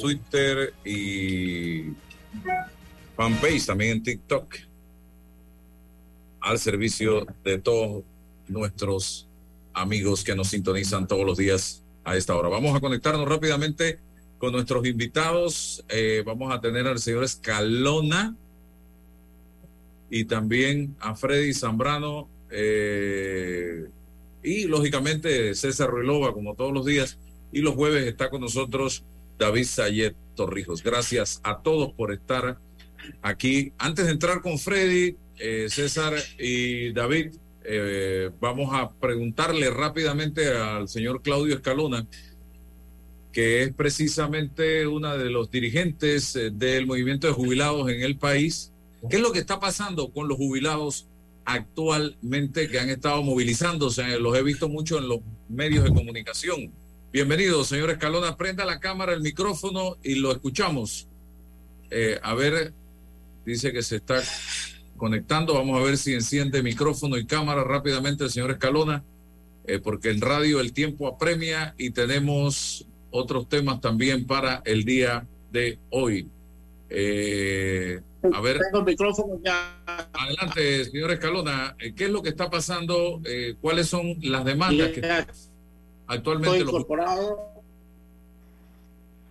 Twitter y fanpage también en TikTok al servicio de todos nuestros amigos que nos sintonizan todos los días a esta hora. Vamos a conectarnos rápidamente con nuestros invitados. Eh, vamos a tener al señor Escalona y también a Freddy Zambrano eh, y lógicamente César Ruilova como todos los días. Y los jueves está con nosotros David Sayet Torrijos. Gracias a todos por estar aquí. Antes de entrar con Freddy, eh, César y David, eh, vamos a preguntarle rápidamente al señor Claudio Escalona, que es precisamente uno de los dirigentes eh, del movimiento de jubilados en el país. ¿Qué es lo que está pasando con los jubilados actualmente que han estado movilizándose? Los he visto mucho en los medios de comunicación. Bienvenido, señor Escalona. Prenda la cámara, el micrófono y lo escuchamos. a ver, dice que se está conectando. Vamos a ver si enciende micrófono y cámara rápidamente el señor Escalona, eh, porque en radio el tiempo apremia y tenemos otros temas también para el día de hoy. Eh, a ver. micrófono ya. Adelante, señor Escalona. Eh, ¿Qué es lo que está pasando? ¿Cuáles son las demandas que actualmente Estoy incorporado.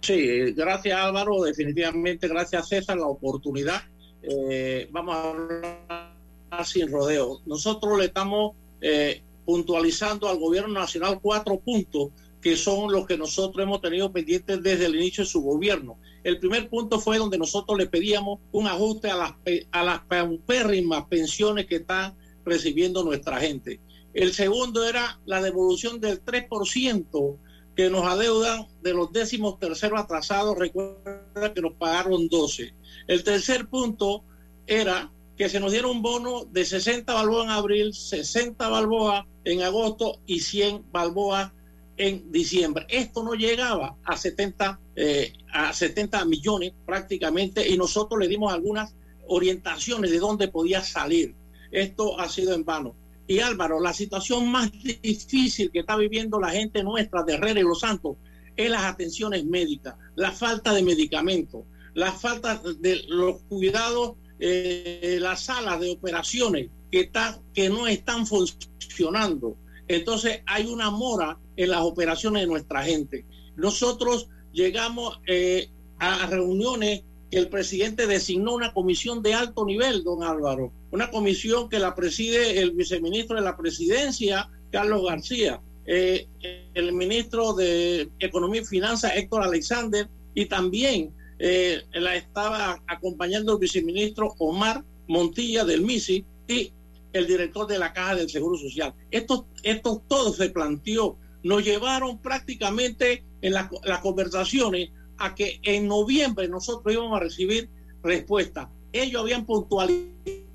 Sí, gracias Álvaro, definitivamente gracias César la oportunidad eh, vamos a hablar sin rodeo. Nosotros le estamos eh, puntualizando al gobierno nacional cuatro puntos que son los que nosotros hemos tenido pendientes desde el inicio de su gobierno. El primer punto fue donde nosotros le pedíamos un ajuste a las, a las paupérrimas pensiones que están recibiendo nuestra gente. El segundo era la devolución del 3% que nos adeudan de los décimos terceros atrasados. Recuerda que nos pagaron 12. El tercer punto era que se nos diera un bono de 60 balboas en abril, 60 balboas en agosto y 100 balboas en diciembre. Esto no llegaba a 70, eh, a 70 millones prácticamente y nosotros le dimos algunas orientaciones de dónde podía salir. Esto ha sido en vano. Y Álvaro, la situación más difícil que está viviendo la gente nuestra de Herrera y Los Santos es las atenciones médicas, la falta de medicamentos la falta de los cuidados, eh, las salas de operaciones que, están, que no están funcionando. Entonces hay una mora en las operaciones de nuestra gente. Nosotros llegamos eh, a reuniones que el presidente designó una comisión de alto nivel, don Álvaro, una comisión que la preside el viceministro de la presidencia, Carlos García, eh, el ministro de Economía y Finanzas, Héctor Alexander, y también eh, la estaba acompañando el viceministro Omar Montilla del MISI y el director de la Caja del Seguro Social. Esto, esto todo se planteó. Nos llevaron prácticamente en las conversaciones a que en noviembre nosotros íbamos a recibir respuesta. Ellos habían puntualizado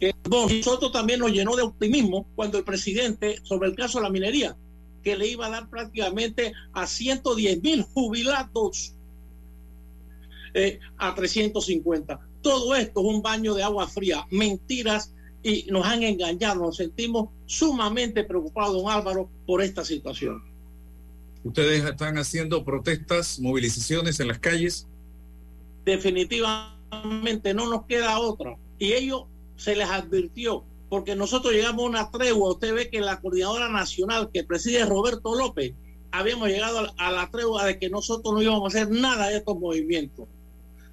que nosotros también nos llenó de optimismo cuando el presidente sobre el caso de la minería que le iba a dar prácticamente a 110 mil jubilados eh, a 350. Todo esto es un baño de agua fría, mentiras y nos han engañado. Nos sentimos sumamente preocupados, don Álvaro, por esta situación. ¿Ustedes están haciendo protestas, movilizaciones en las calles? Definitivamente no nos queda otra. Y ellos se les advirtió porque nosotros llegamos a una tregua. Usted ve que la coordinadora nacional que preside Roberto López, habíamos llegado a la tregua de que nosotros no íbamos a hacer nada de estos movimientos.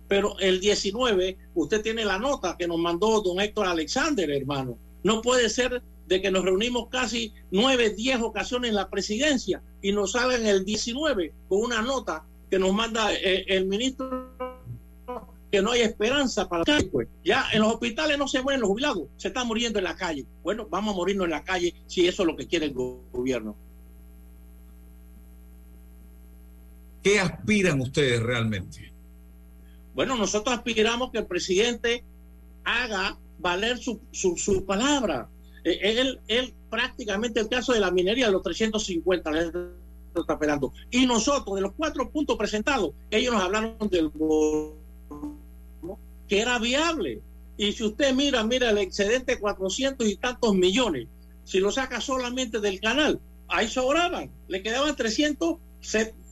Pero el 19, usted tiene la nota que nos mandó don Héctor Alexander, hermano. No puede ser de que nos reunimos casi nueve, diez ocasiones en la presidencia y nos salgan el 19 con una nota que nos manda eh, el ministro que no hay esperanza para la pues. Ya en los hospitales no se mueren los jubilados, se están muriendo en la calle. Bueno, vamos a morirnos en la calle si eso es lo que quiere el gobierno. ¿Qué aspiran ustedes realmente? Bueno, nosotros aspiramos que el presidente haga valer su, su, palabra. Eh, él, él prácticamente el caso de la minería de los 350 está esperando. Y nosotros, de los cuatro puntos presentados, ellos nos hablaron del que era viable. Y si usted mira, mira el excedente 400 y tantos millones, si lo saca solamente del canal, ahí sobraban, le quedaban 300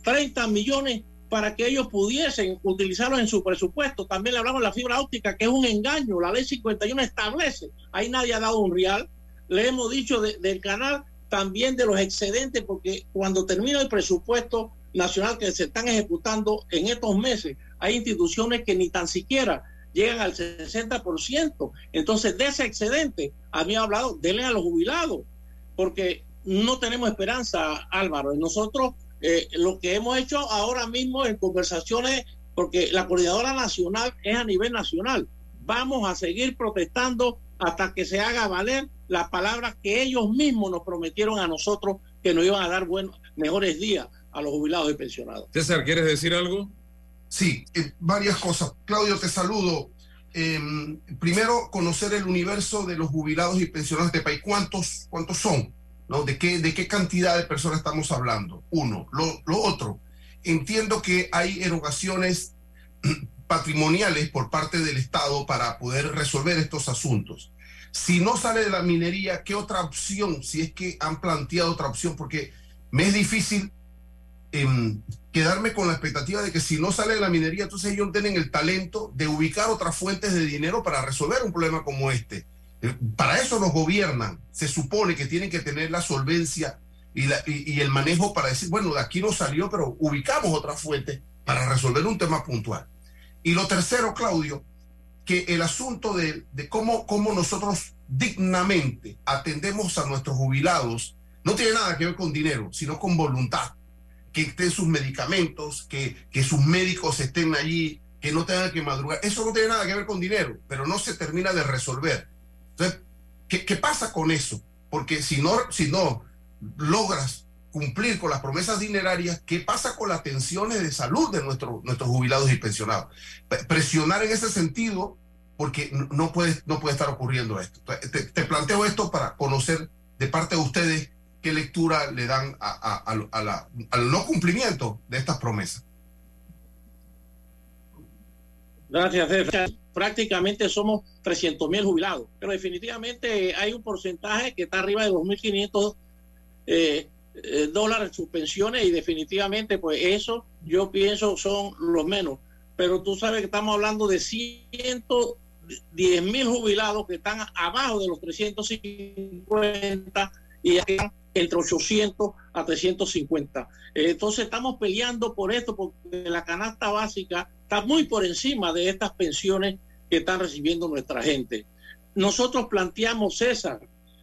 30 millones para que ellos pudiesen utilizarlos en su presupuesto. También le hablamos de la fibra óptica, que es un engaño. La ley 51 establece, ahí nadie ha dado un real. Le hemos dicho del canal también de los excedentes, porque cuando termina el presupuesto nacional que se están ejecutando en estos meses, hay instituciones que ni tan siquiera llegan al 60%. Entonces, de ese excedente, a mí ha hablado, denle a los jubilados, porque no tenemos esperanza, Álvaro. Nosotros eh, lo que hemos hecho ahora mismo en conversaciones, porque la coordinadora nacional es a nivel nacional, vamos a seguir protestando hasta que se haga valer las palabras que ellos mismos nos prometieron a nosotros que nos iban a dar buenos, mejores días a los jubilados y pensionados. César, ¿quieres decir algo? Sí, eh, varias cosas. Claudio, te saludo. Em, primero, conocer el universo de los jubilados y pensionados de este país. ¿Cuántos, cuántos son? ¿No? ¿De, qué, ¿De qué cantidad de personas estamos hablando? Uno. Lo, lo otro, entiendo que hay erogaciones patrimoniales por parte del Estado para poder resolver estos asuntos. Si no sale de la minería, ¿qué otra opción? Si es que han planteado otra opción, porque me es difícil Em, quedarme con la expectativa de que si no sale de la minería, entonces ellos tienen el talento de ubicar otras fuentes de dinero para resolver un problema como este. Eh, para eso nos gobiernan. Se supone que tienen que tener la solvencia y, y, el manejo para decir, bueno, de aquí no salió, pero ubicamos otras fuentes para resolver un tema puntual. Y lo tercero, Claudio, que el asunto de, de cómo, cómo nosotros dignamente atendemos a nuestros jubilados no tiene nada que ver con dinero, sino con voluntad que estén sus medicamentos, que, que sus médicos estén allí, que no tengan que madrugar. Eso no tiene nada que ver con dinero, pero no se termina de resolver. Entonces, ¿qué, qué pasa con eso? Porque si no, si no logras cumplir con las promesas dinerarias, ¿qué pasa con las tensiones de salud de nuestro, nuestros jubilados y pensionados? Presionar en ese sentido, porque no puede, no puede estar ocurriendo esto. Te, te planteo esto para conocer de parte de ustedes qué lectura le dan al no cumplimiento de estas promesas. Gracias, Prácticamente somos 300 mil jubilados, pero definitivamente hay un porcentaje que está arriba de 2.500 eh, eh, dólares sus pensiones y definitivamente pues eso yo pienso son los menos. Pero tú sabes que estamos hablando de 110 mil jubilados que están abajo de los 350 y entre 800 a 350. Eh, entonces estamos peleando por esto porque la canasta básica está muy por encima de estas pensiones que están recibiendo nuestra gente. Nosotros planteamos César,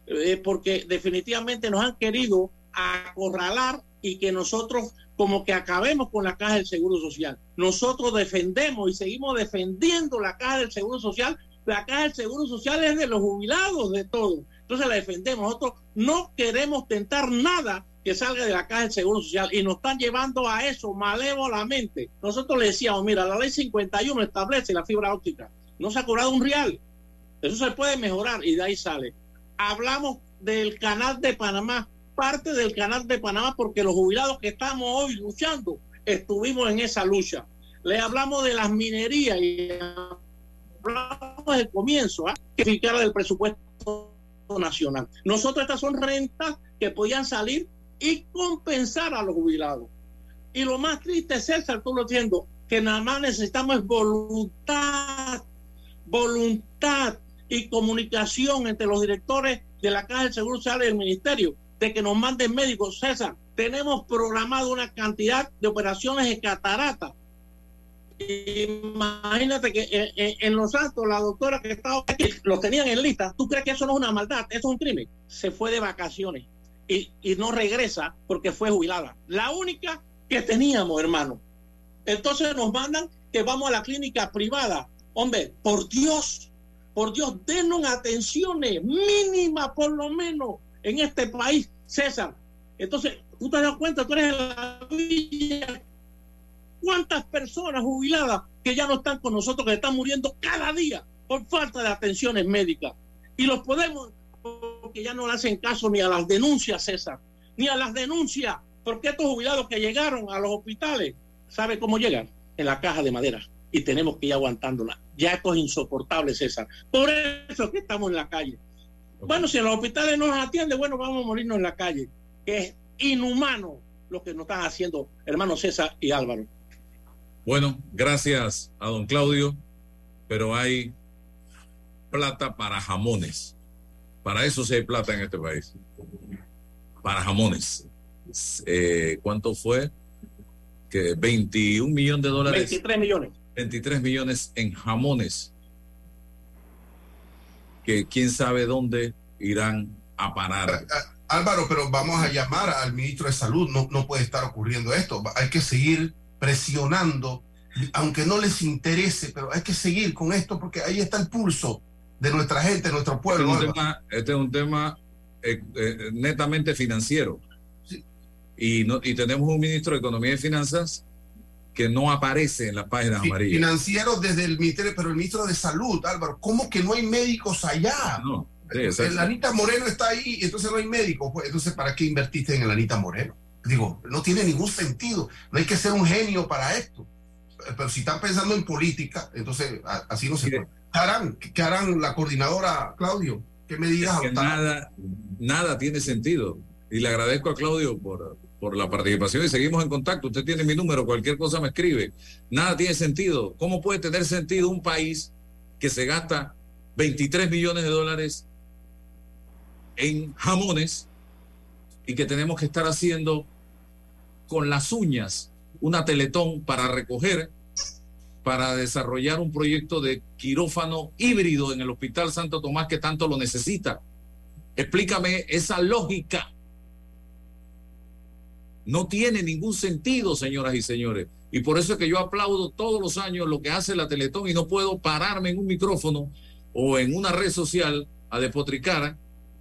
eh, porque definitivamente nos han querido acorralar y que nosotros como que acabemos con la caja del Seguro Social. Nosotros defendemos y seguimos defendiendo la caja del Seguro Social. La caja del Seguro Social es de los jubilados de todos. Entonces la defendemos. Nosotros no queremos tentar nada que salga de la caja del Seguro Social y nos están llevando a eso malévolamente. Nosotros le decíamos, mira, la ley 51 establece la fibra óptica. No se ha cobrado un real. Eso se puede mejorar y de ahí sale. Hablamos del canal de Panamá, parte del canal de Panamá, porque los jubilados que estamos hoy luchando, estuvimos en esa lucha. Le hablamos de las minerías y hablamos del comienzo, ¿eh? que ficara del presupuesto nacional. Nosotros estas son rentas que podían salir y compensar a los jubilados. Y lo más triste, César, tú lo entiendes, que nada más necesitamos voluntad, voluntad y comunicación entre los directores de la Caja del Seguro y del Ministerio, de que nos manden médicos. César, tenemos programado una cantidad de operaciones de catarata Imagínate que en, Los Santos la doctora que estaba aquí los tenían en lista. ¿Tú crees que eso no es una maldad? Eso es un crimen. Se fue de vacaciones y, no regresa porque fue jubilada. La única que teníamos, hermano. Entonces nos mandan que vamos a la clínica privada. Hombre, por Dios, por Dios, denos atenciones mínimas por lo menos en este país, César. Entonces, tú te das cuenta, tú eres la villa ¿Cuántas personas jubiladas que ya no están con nosotros, que están muriendo cada día por falta de atenciones médicas? Y los podemos, porque ya no le hacen caso ni a las denuncias, César, ni a las denuncias, porque estos jubilados que llegaron a los hospitales, ¿sabe cómo llegan? En la caja de madera. Y tenemos que ir aguantándola. Ya esto es insoportable, César. Por eso es que estamos en la calle. Bueno, si en los hospitales no nos atiende, bueno, vamos a morirnos en la calle. Que es inhumano lo que nos están haciendo hermano César y Álvaro. Bueno, gracias a don Claudio, pero hay plata para jamones. Para eso sí hay plata en este país. Para jamones. Eh, ¿Cuánto fue? Que 21 millones de dólares. 23 millones. 23 millones en jamones. Que quién sabe dónde irán a parar. Eh, eh, Álvaro, pero vamos a llamar al ministro de Salud. No, no puede estar ocurriendo esto. Hay que seguir presionando, aunque no les interese, pero hay que seguir con esto porque ahí está el pulso de nuestra gente, de nuestro pueblo. Este es un tema, este es un tema eh, eh, netamente financiero. Y, no, y tenemos un ministro de Economía y Finanzas que no aparece en las páginas amarillas. Financiero desde el ministerio, pero el ministro de Salud, Álvaro, ¿cómo que no hay médicos allá? No. el Anita Moreno está ahí, entonces no hay médicos. Pues, entonces, ¿para qué invertiste en el Anita Moreno? Digo, no tiene ningún sentido. No hay que ser un genio para esto. Pero si están pensando en política, entonces así no se puede. ¿Qué harán? ¿Qué harán la coordinadora, Claudio? ¿Qué medidas es nada, nada tiene sentido. Y le agradezco a Claudio por, por la participación y seguimos en contacto. Usted tiene mi número, cualquier cosa me escribe. Nada tiene sentido. ¿Cómo puede tener sentido un país que se gasta 23 millones de dólares en jamones y que tenemos que estar haciendo con las uñas una teletón para recoger, para desarrollar un proyecto de quirófano híbrido en el Hospital Santo Tomás que tanto lo necesita. Explícame esa lógica. No tiene ningún sentido, señoras y señores. Y por eso es que yo aplaudo todos los años lo que hace la Teletón y no puedo pararme en un micrófono o en una red social a despotricar,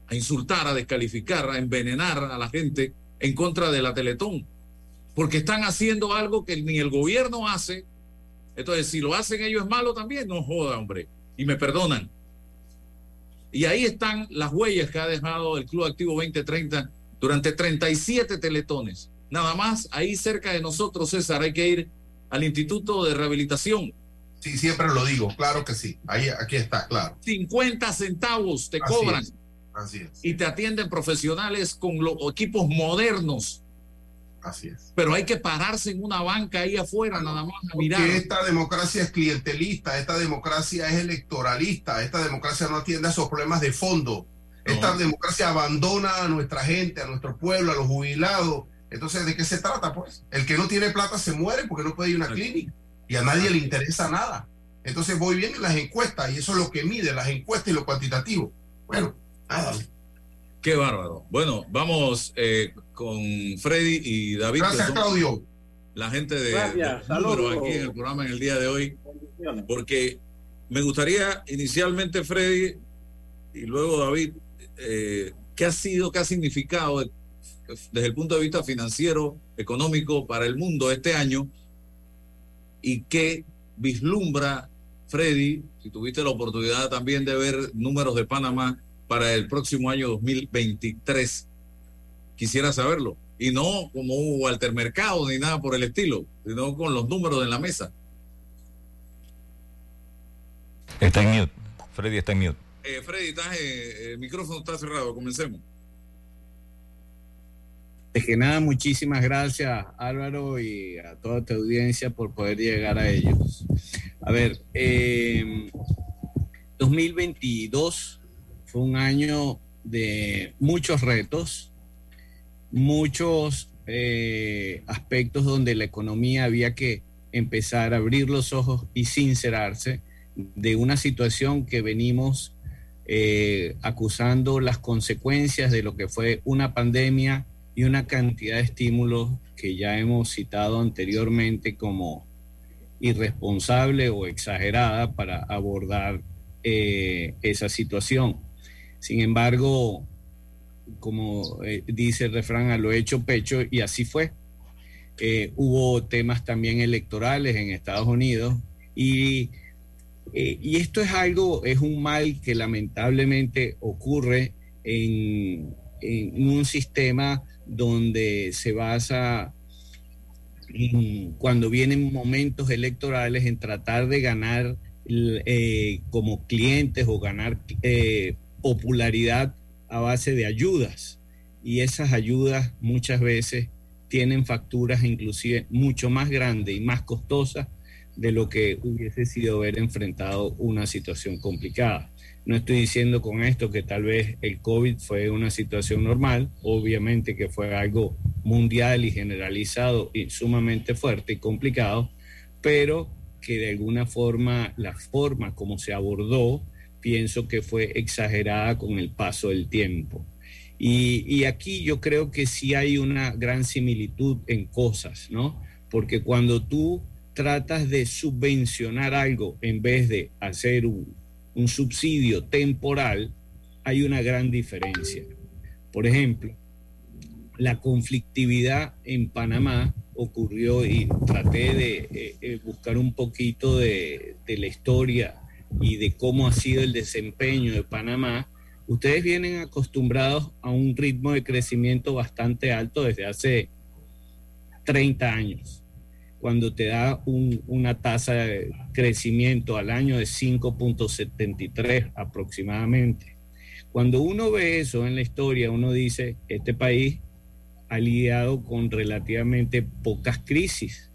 a insultar, a descalificar, a envenenar a la gente en contra de la Teletón porque están haciendo algo que ni el gobierno hace. Entonces, si lo hacen ellos es malo también, no joda, hombre. Y me perdonan. Y ahí están las huellas que ha dejado el Club Activo 2030 durante 37 teletones. Nada más, ahí cerca de nosotros, César, hay que ir al Instituto de Rehabilitación. Sí, siempre lo digo, claro que sí. Ahí, aquí está, claro. 50 centavos te cobran. Así es. Y te atienden profesionales con los equipos modernos Así es. Pero hay que pararse en una banca ahí afuera, nada más a mirar. Porque esta democracia es clientelista, esta democracia es electoralista, esta democracia no atiende a esos problemas de fondo. Esta democracia abandona a nuestra gente, a nuestro pueblo, a los jubilados. Entonces, ¿de qué se trata? Pues el que no tiene plata se muere porque no puede ir a una clínica y a nadie le interesa nada. Entonces voy bien en las encuestas y eso es lo que mide las encuestas y lo cuantitativo. Bueno, nada. Qué bárbaro. Bueno, vamos eh, con Freddy y David. Gracias, Claudio. La gente de, aquí en el programa en el día de hoy. Porque me gustaría inicialmente, Freddy, y luego David, eh, ¿qué ha sido, qué ha significado desde el punto de vista financiero, económico para el mundo este año? ¿Y qué vislumbra Freddy, si tuviste la oportunidad también de ver números de Panamá? para el próximo año 2023. Quisiera saberlo. Y no como un Walter Mercado ni nada por el estilo, sino con los números en la mesa. Está en mute. Freddy está en mute. Eh, Freddy, eh, el micrófono está cerrado. Comencemos. De que nada, muchísimas gracias Álvaro y a toda tu audiencia por poder llegar a ellos. A ver, eh, 2022 fue un año de muchos retos, muchos eh, aspectos donde la economía había que empezar a abrir los ojos y sincerarse de una situación que venimos eh, acusando las consecuencias de lo que fue una pandemia y una cantidad de estímulos que ya hemos citado anteriormente como irresponsable o exagerada para abordar eh, esa situación. Sin embargo, como eh, dice el refrán, a lo hecho pecho, y así fue. Eh, hubo temas también electorales en Estados Unidos y, eh, y, esto es algo, es un mal que lamentablemente ocurre en, en un sistema donde se basa cuando vienen momentos electorales en tratar de ganar como clientes o ganar popularidad a base de ayudas y esas ayudas muchas veces tienen facturas inclusive mucho más grandes y más costosas de lo que hubiese sido haber enfrentado una situación complicada. No estoy diciendo con esto que tal vez el COVID fue una situación normal, obviamente que fue algo mundial y generalizado y sumamente fuerte y complicado, pero que de alguna forma la forma como se abordó, pienso que fue exagerada con el paso del tiempo. Y, y, aquí yo creo que sí hay una gran similitud en cosas, ¿no? Porque cuando tú tratas de subvencionar algo en vez de hacer un, subsidio temporal, hay una gran diferencia. Por ejemplo, la conflictividad en Panamá ocurrió y traté de eh, eh, buscar un poquito de, la historia y de cómo ha sido el desempeño de Panamá. Ustedes vienen acostumbrados a un ritmo de crecimiento bastante alto desde hace 30 años cuando te da un, una tasa de crecimiento al año de 5.73 aproximadamente. Cuando uno ve eso en la historia, uno dice, este país ha lidiado con relativamente pocas crisis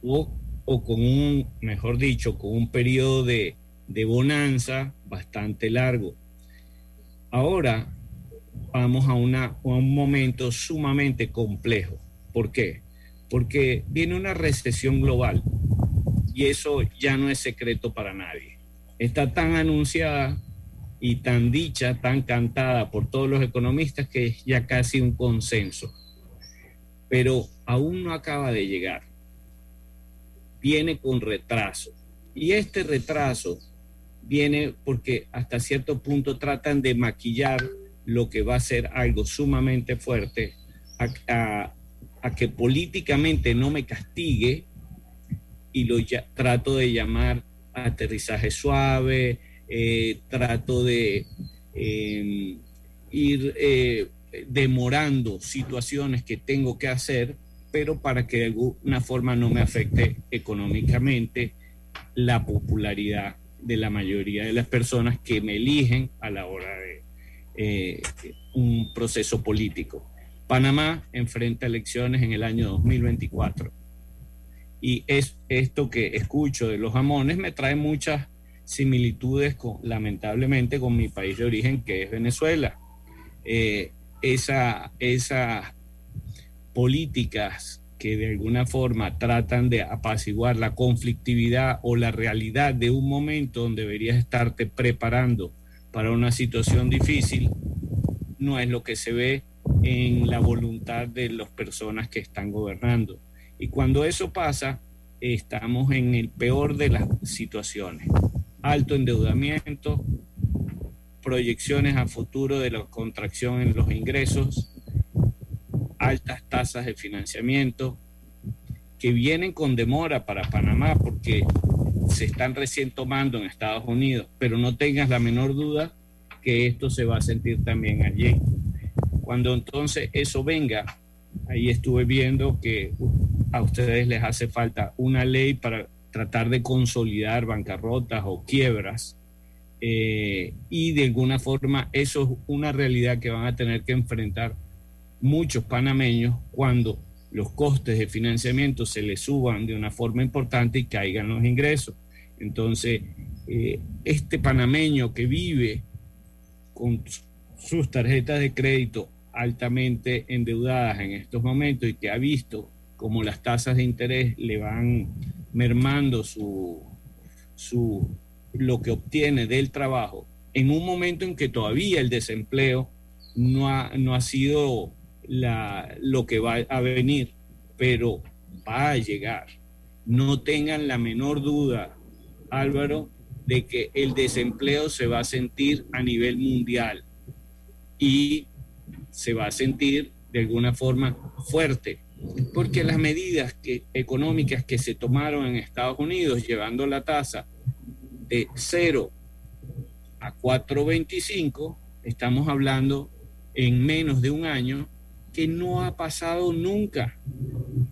o, o con un, mejor dicho, con un periodo de, de bonanza bastante largo. Ahora vamos a, una, a un momento sumamente complejo. ¿Por qué? porque viene una recesión global y eso ya no es secreto para nadie. Está tan anunciada y tan dicha, tan cantada por todos los economistas que es ya casi un consenso. Pero aún no acaba de llegar. Viene con retraso. Y este retraso viene porque hasta cierto punto tratan de maquillar lo que va a ser algo sumamente fuerte a, que políticamente no me castigue y lo ya, trato de llamar aterrizaje suave, eh, trato de eh, ir eh, demorando situaciones que tengo que hacer, pero para que de alguna forma no me afecte económicamente la popularidad de la mayoría de las personas que me eligen a la hora de eh, un proceso político. Panamá enfrenta elecciones en el año 2024. Y es esto que escucho de los jamones me trae muchas similitudes, con, lamentablemente, con mi país de origen, que es Venezuela. Eh, esa, esas políticas que de alguna forma tratan de apaciguar la conflictividad o la realidad de un momento donde deberías estarte preparando para una situación difícil, no es lo que se ve en la voluntad de las personas que están gobernando. Y cuando eso pasa, estamos en el peor de las situaciones. Alto endeudamiento, proyecciones a futuro de la contracción en los ingresos, altas tasas de financiamiento, que vienen con demora para Panamá porque se están recién tomando en Estados Unidos, pero no tengas la menor duda que esto se va a sentir también allí. Cuando entonces eso venga, ahí estuve viendo que a ustedes les hace falta una ley para tratar de consolidar bancarrotas o quiebras. Eh, y de alguna forma eso es una realidad que van a tener que enfrentar muchos panameños cuando los costes de financiamiento se les suban de una forma importante y caigan los ingresos. Entonces, eh, este panameño que vive con sus tarjetas de crédito altamente endeudadas en estos momentos y que ha visto como las tasas de interés le van mermando su, su, lo que obtiene del trabajo, en un momento en que todavía el desempleo no ha, no ha sido la, lo que va a venir, pero va a llegar. No tengan la menor duda, Álvaro, de que el desempleo se va a sentir a nivel mundial y se va a sentir de alguna forma fuerte, porque las medidas que, económicas que se tomaron en Estados Unidos, llevando la tasa de 0 a 4.25, estamos hablando en menos de un año que no ha pasado nunca,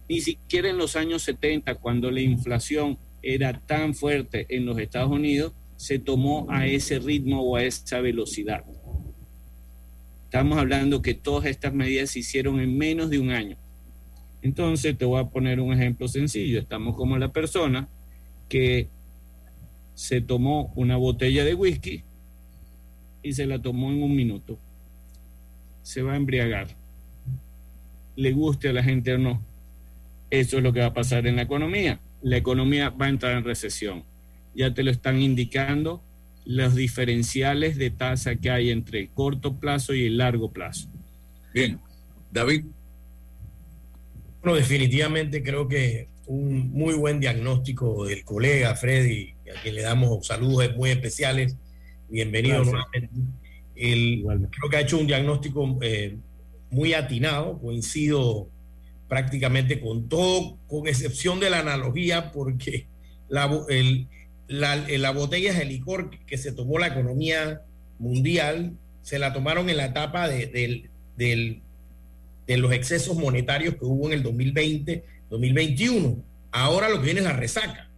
ni siquiera en los años 70, cuando la inflación era tan fuerte en los Estados Unidos, se tomó a ese ritmo o a esa velocidad. Estamos hablando que todas estas medidas se hicieron en menos de un año. Entonces te voy a poner un ejemplo sencillo. Estamos como la persona que se tomó una botella de whisky y se la tomó en un minuto. Se va a embriagar. Le guste a la gente o no. Eso es lo que va a pasar en la economía. La economía va a entrar en recesión. Ya te lo están indicando los diferenciales de tasa que hay entre el corto plazo y el largo plazo. Bien, David. Bueno, definitivamente creo que un muy buen diagnóstico del colega Freddy, a quien le damos saludos muy especiales. Bienvenido nuevamente. creo que ha hecho un diagnóstico eh, muy atinado, coincido prácticamente con todo, con excepción de la analogía, porque la, el, la, la botella de licor que se tomó la economía mundial, se la tomaron en la etapa de, de, de los excesos monetarios que hubo en el 2020, 2021. Ahora lo que viene es la resaca.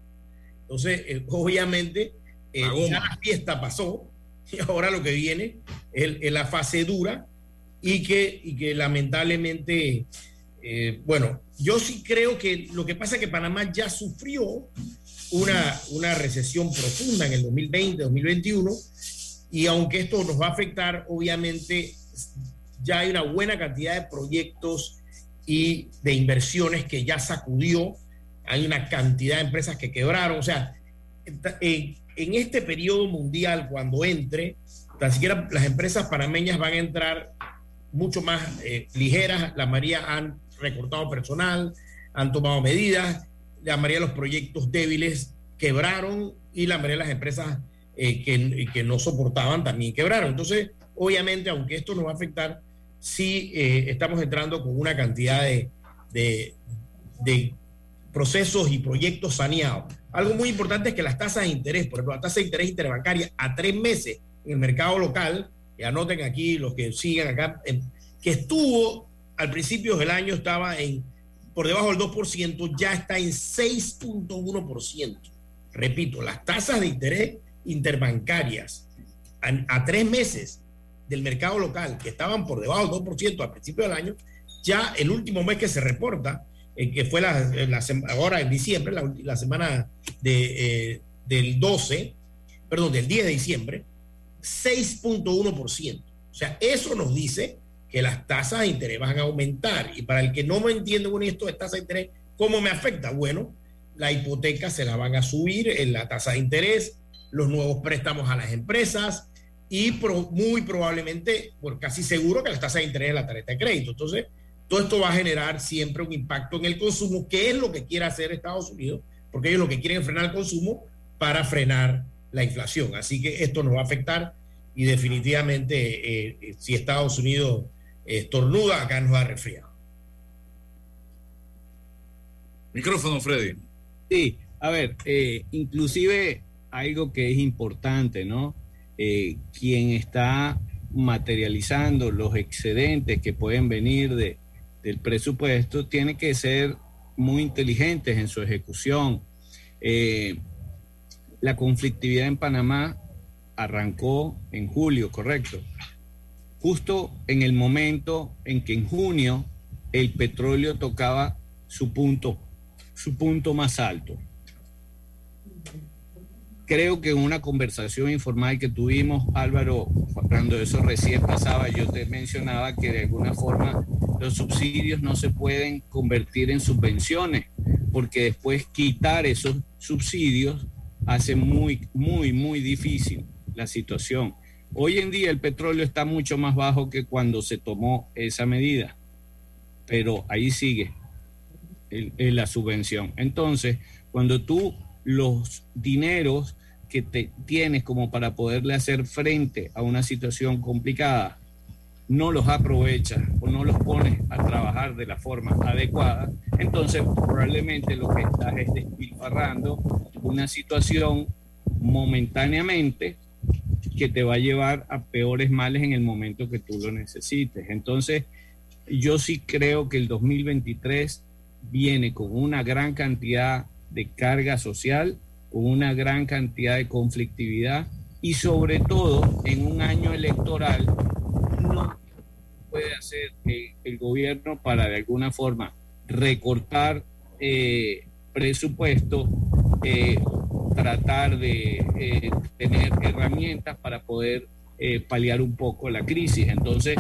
Entonces, eh, obviamente, eh, ya la fiesta pasó y ahora lo que viene es, la fase dura y que, y que lamentablemente, eh, bueno, yo sí creo que lo que pasa es que Panamá ya sufrió una, una recesión profunda en el 2020, 2021 y aunque esto nos va a afectar, obviamente ya hay una buena cantidad de proyectos y de inversiones que ya sacudió hay una cantidad de empresas que quebraron, o sea, en, este periodo mundial, cuando entre, tan siquiera las empresas panameñas van a entrar mucho más eh, ligeras, la María han recortado personal, han tomado medidas, la mayoría de los proyectos débiles quebraron y la mayoría de las empresas eh, que, no soportaban también quebraron. Entonces, obviamente, aunque esto nos va a afectar, sí eh, estamos entrando con una cantidad de, de, procesos y proyectos saneados. Algo muy importante es que las tasas de interés, por ejemplo, la tasa de interés interbancaria a tres meses en el mercado local, y anoten aquí los que sigan acá, que estuvo al principio del año, estaba en por debajo del 2%, ya está en 6.1%. Repito, las tasas de interés interbancarias a, tres meses del mercado local, que estaban por debajo del 2% al principio del año, ya el último mes que se reporta que fue la, ahora en diciembre, la, semana de, eh, del 12, perdón, del 10 de diciembre, 6.1%. O sea, eso nos dice que las tasas de interés van a aumentar. Y para el que no me entiende bueno esto de tasa de interés, ¿cómo me afecta? Bueno, la hipoteca se la van a subir en la tasa de interés, los nuevos préstamos a las empresas y muy probablemente, por casi seguro que las tasas de interés de la tarjeta de crédito. Entonces, todo esto va a generar siempre un impacto en el consumo, que es lo que quiere hacer Estados Unidos, porque ellos lo que quieren es frenar el consumo para frenar la inflación. Así que esto nos va a afectar y definitivamente eh, eh, si Estados Unidos estornuda, acá nos va a resfriar. Micrófono, Freddy. Sí, a ver, eh, inclusive algo que es importante, ¿no? quien está materializando los excedentes que pueden venir de, del presupuesto tiene que ser muy inteligentes en su ejecución. Eh, la conflictividad en Panamá arrancó en julio, correcto. Justo en el momento en que en junio el petróleo tocaba su punto, su punto más alto creo que en una conversación informal que tuvimos, Álvaro, cuando eso recién pasaba, yo te mencionaba que de alguna forma los subsidios no se pueden convertir en subvenciones, porque después quitar esos subsidios hace muy, muy, muy difícil la situación. Hoy en día el petróleo está mucho más bajo que cuando se tomó esa medida, pero ahí sigue la subvención. Entonces, cuando tú los dineros que te tienes como para poderle hacer frente a una situación complicada, no los aprovechas o no los pones a trabajar de la forma adecuada, entonces probablemente lo que estás es despilfarrando una situación momentáneamente que te va a llevar a peores males en el momento que tú lo necesites. Entonces, yo sí creo que el 2023 viene con una gran cantidad de carga social con una gran cantidad de conflictividad y sobre todo en un año electoral puede hacer el, gobierno para de alguna forma recortar eh, presupuesto, eh, tratar de eh, tener herramientas para poder paliar un poco la crisis. Entonces,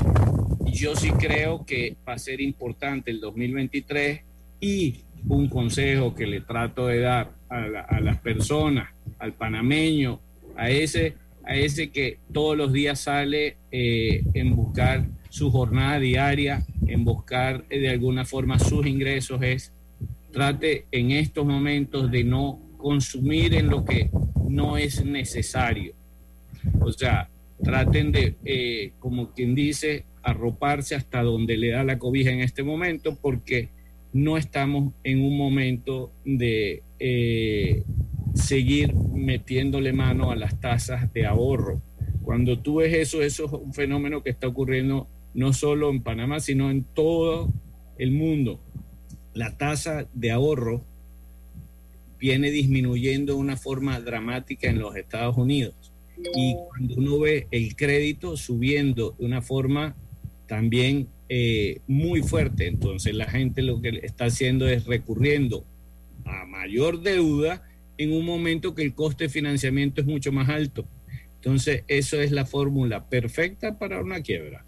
yo sí creo que va a ser importante el 2023 y un consejo que le trato de dar a, las personas, al panameño, a ese, a ese que todos los días sale en buscar su jornada diaria, en buscar de alguna forma sus ingresos, es trate en estos momentos de no consumir en lo que no es necesario. O sea, traten de, eh, como quien dice, arroparse hasta donde le da la cobija en este momento, porque no estamos en un momento de eh, seguir metiéndole mano a las tasas de ahorro. Cuando tú ves eso, eso es un fenómeno que está ocurriendo no solo en Panamá, sino en todo el mundo la tasa de ahorro viene disminuyendo de una forma dramática en los Estados Unidos. Y cuando uno ve el crédito subiendo de una forma también eh, muy fuerte, entonces la gente lo que está haciendo es recurriendo a mayor deuda en un momento que el coste de financiamiento es mucho más alto. Entonces, eso es la fórmula perfecta para una quiebra.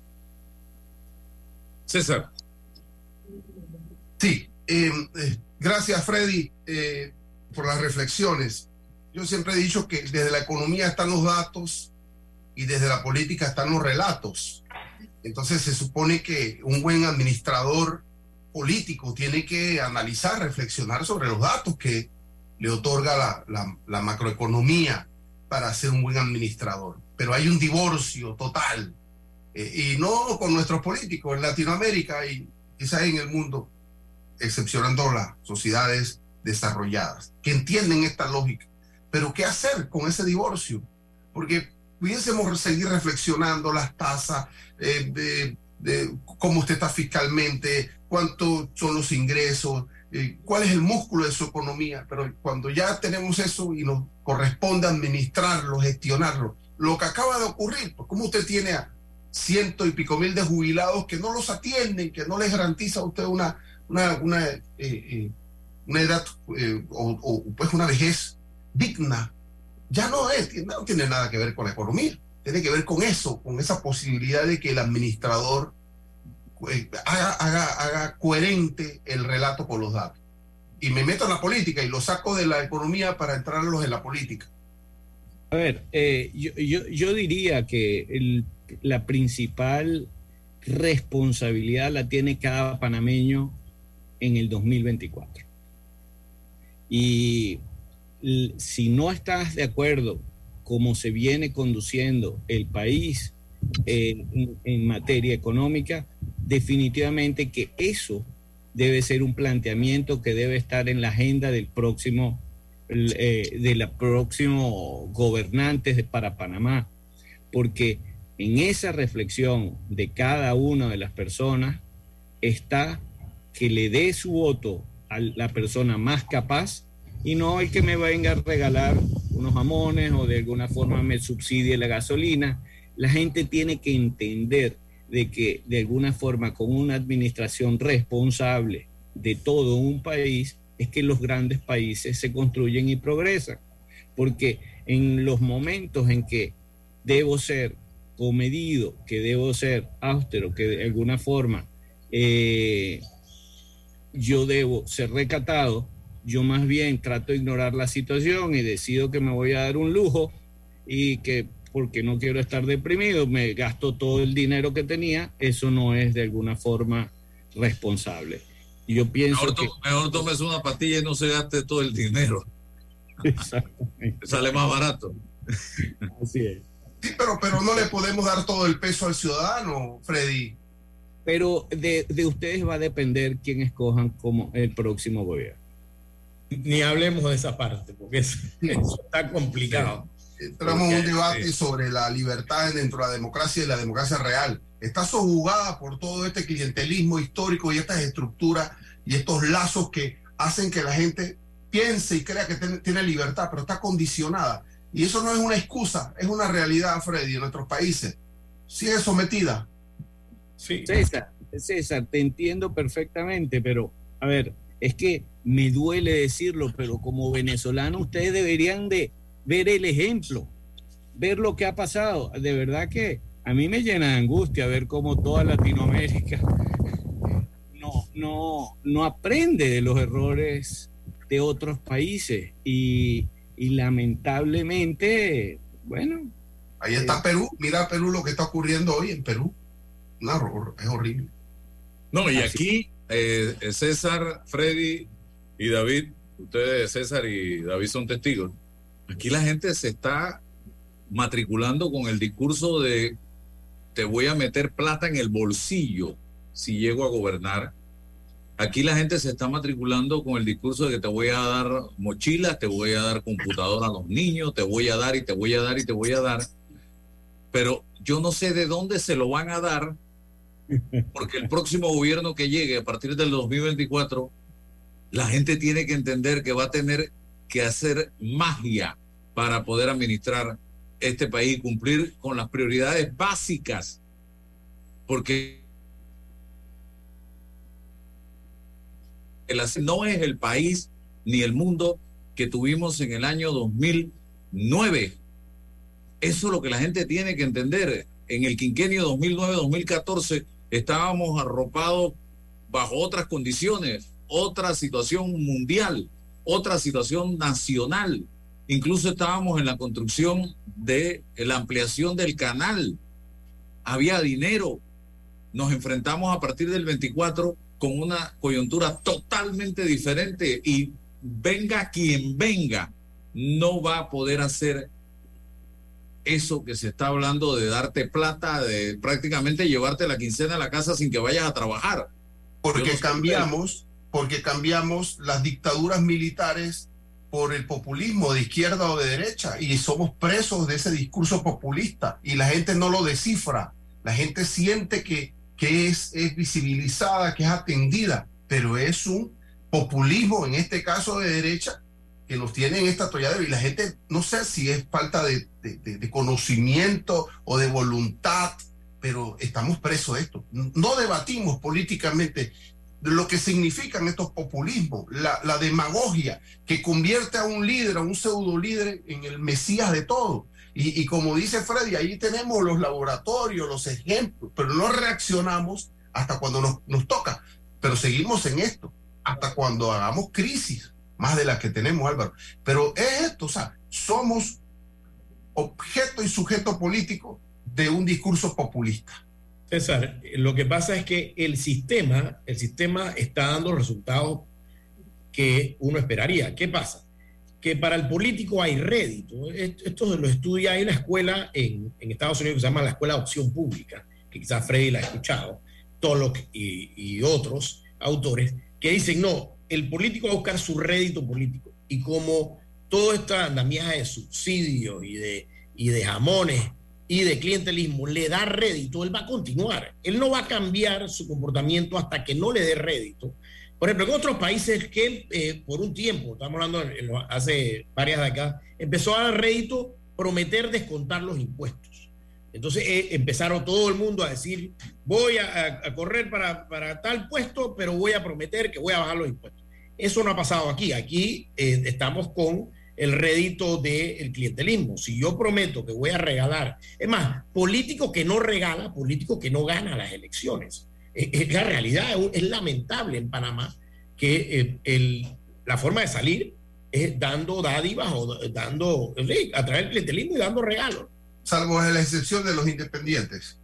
César. Sí, eh, eh, gracias, Freddy, eh, por las reflexiones. Yo siempre he dicho que desde la economía están los datos y desde la política están los relatos. Entonces se supone que un buen administrador político tiene que analizar, reflexionar sobre los datos que le otorga la, macroeconomía para ser un buen administrador. Pero hay un divorcio total, y no con nuestros políticos en Latinoamérica y quizás en el mundo, excepcionando las sociedades desarrolladas, que entienden esta lógica. Pero ¿qué hacer con ese divorcio? Porque pudiésemos seguir reflexionando las tasas, eh, de, cómo usted está fiscalmente, cuántos son los ingresos, eh, cuál es el músculo de su economía, pero cuando ya tenemos eso y nos corresponde administrarlo, gestionarlo, lo que acaba de ocurrir, pues como usted tiene a ciento y pico mil de jubilados que no los atienden, que no les garantiza a usted una, una, una, eh, eh, una edad eh, o, pues una vejez digna, ya no, es, no tiene nada que ver con la economía, tiene que ver con eso, con esa posibilidad de que el administrador haga, haga, haga coherente el relato con los datos. Y me meto en la política y lo saco de la economía para entrarlos en la política. A ver, yo, yo, yo, diría que la principal responsabilidad la tiene cada panameño en el 2024. Y si no estás de acuerdo cómo se viene conduciendo el país en, materia económica, definitivamente que eso debe ser un planteamiento que debe estar en la agenda del próximo eh, de la próximo gobernantes para Panamá, porque en esa reflexión de cada una de las personas está que le dé su voto a la persona más capaz y no el que me venga a regalar unos jamones o de alguna forma me subsidie la gasolina. La gente tiene que entender de que de alguna forma con una administración responsable de todo un país es que los grandes países se construyen y progresan. Porque en los momentos en que debo ser comedido, que debo ser austero, que de alguna forma eh, yo debo ser recatado, yo más bien trato de ignorar la situación y decido que me voy a dar un lujo y que porque no quiero estar deprimido, me gasto todo el dinero que tenía, eso no es de alguna forma responsable. Yo pienso mejor, que... Mejor tomes una pastilla y no se gaste todo el dinero. Sale más barato. Así es. Sí, pero, pero no le podemos dar todo el peso al ciudadano, Freddy pero de, ustedes va a depender quién escojan como el próximo gobierno. Ni hablemos de esa parte, porque eso, está complicado. Entramos en un debate sobre la libertad dentro de la democracia y la democracia real. Está sojugada por todo este clientelismo histórico y estas estructuras y estos lazos que hacen que la gente piense y crea que tiene libertad, pero está condicionada. Y eso no es una excusa, es una realidad, Freddy, en nuestros países. Sigue sometida César, César, te entiendo perfectamente, pero a ver, es que me duele decirlo, pero como venezolano ustedes deberían de ver el ejemplo, ver lo que ha pasado. De verdad que a mí me llena de angustia ver cómo toda Latinoamérica no, no, no aprende de los errores de otros países y, y lamentablemente, bueno. Ahí está eh, Perú, mira Perú lo que está ocurriendo hoy en Perú. No, es horrible. No, y aquí eh, César, Freddy y David, ustedes César y David son testigos. Aquí la gente se está matriculando con el discurso de te voy a meter plata en el bolsillo si llego a gobernar. Aquí la gente se está matriculando con el discurso de que te voy a dar mochilas, te voy a dar computadora a los niños, te voy a dar y te voy a dar y te voy a dar. Pero yo no sé de dónde se lo van a dar, porque el próximo gobierno que llegue a partir del 2024, la gente tiene que entender que va a tener que hacer magia para poder administrar este país cumplir con las prioridades básicas, porque el, no es el país ni el mundo que tuvimos en el año 2009. Eso es lo que la gente tiene que entender. En el quinquenio 2009-2014 estábamos arropados bajo otras condiciones, otra situación mundial, otra situación nacional. Incluso estábamos en la construcción de la ampliación del canal. Había dinero. Nos enfrentamos a partir del 24 con una coyuntura totalmente diferente y venga quien venga, no va a poder hacer eso que se está hablando de darte plata, de prácticamente llevarte la quincena a la casa sin que vayas a trabajar. Porque cambiamos, porque cambiamos las dictaduras militares por el populismo de izquierda o de derecha y somos presos de ese discurso populista y la gente no lo descifra. La gente siente que, que es, es visibilizada, que es atendida, pero es un populismo, en este caso de derecha, que nos tiene en esta toalla y la gente no sé si es falta de, de, conocimiento o de voluntad, pero estamos presos de esto. No debatimos políticamente lo que significan estos populismos, la, demagogia que convierte a un líder, a un pseudo líder en el mesías de todo. Y, como dice Freddy, ahí tenemos los laboratorios, los ejemplos, pero no reaccionamos hasta cuando nos, nos toca. Pero seguimos en esto, hasta cuando hagamos crisis, más de las que tenemos, Álvaro. Pero es esto, o sea, somos objeto y sujeto político de un discurso populista. Lo que pasa es que el sistema, el sistema está dando resultados que uno esperaría. ¿Qué pasa? Que para el político hay rédito. Esto lo estudia, hay una escuela en, Estados Unidos que se llama la Escuela de Opción Pública, que quizás Freddy la ha escuchado, Tolok y, y otros autores, que dicen, no, el político va a buscar su rédito político. Y como toda esta andamiaje de subsidios y de, y de jamones y de clientelismo le da rédito, él va a continuar. Él no va a cambiar su comportamiento hasta que no le dé rédito. Por ejemplo, en otros países que eh, por un tiempo, estamos hablando hace varias décadas, empezó a dar rédito prometer descontar los impuestos. Entonces eh, empezaron todo el mundo a decir, voy a, correr para, para, tal puesto, pero voy a prometer que voy a bajar los impuestos. Eso no ha pasado aquí. Aquí eh, estamos con el rédito del clientelismo. Si yo prometo que voy a regalar, es más, político que no regala, político que no gana las elecciones. Es, la realidad, es, lamentable en Panamá que eh, la forma de salir es dando dádivas o dando, a través del clientelismo y dando regalos. Salvo la excepción de los independientes.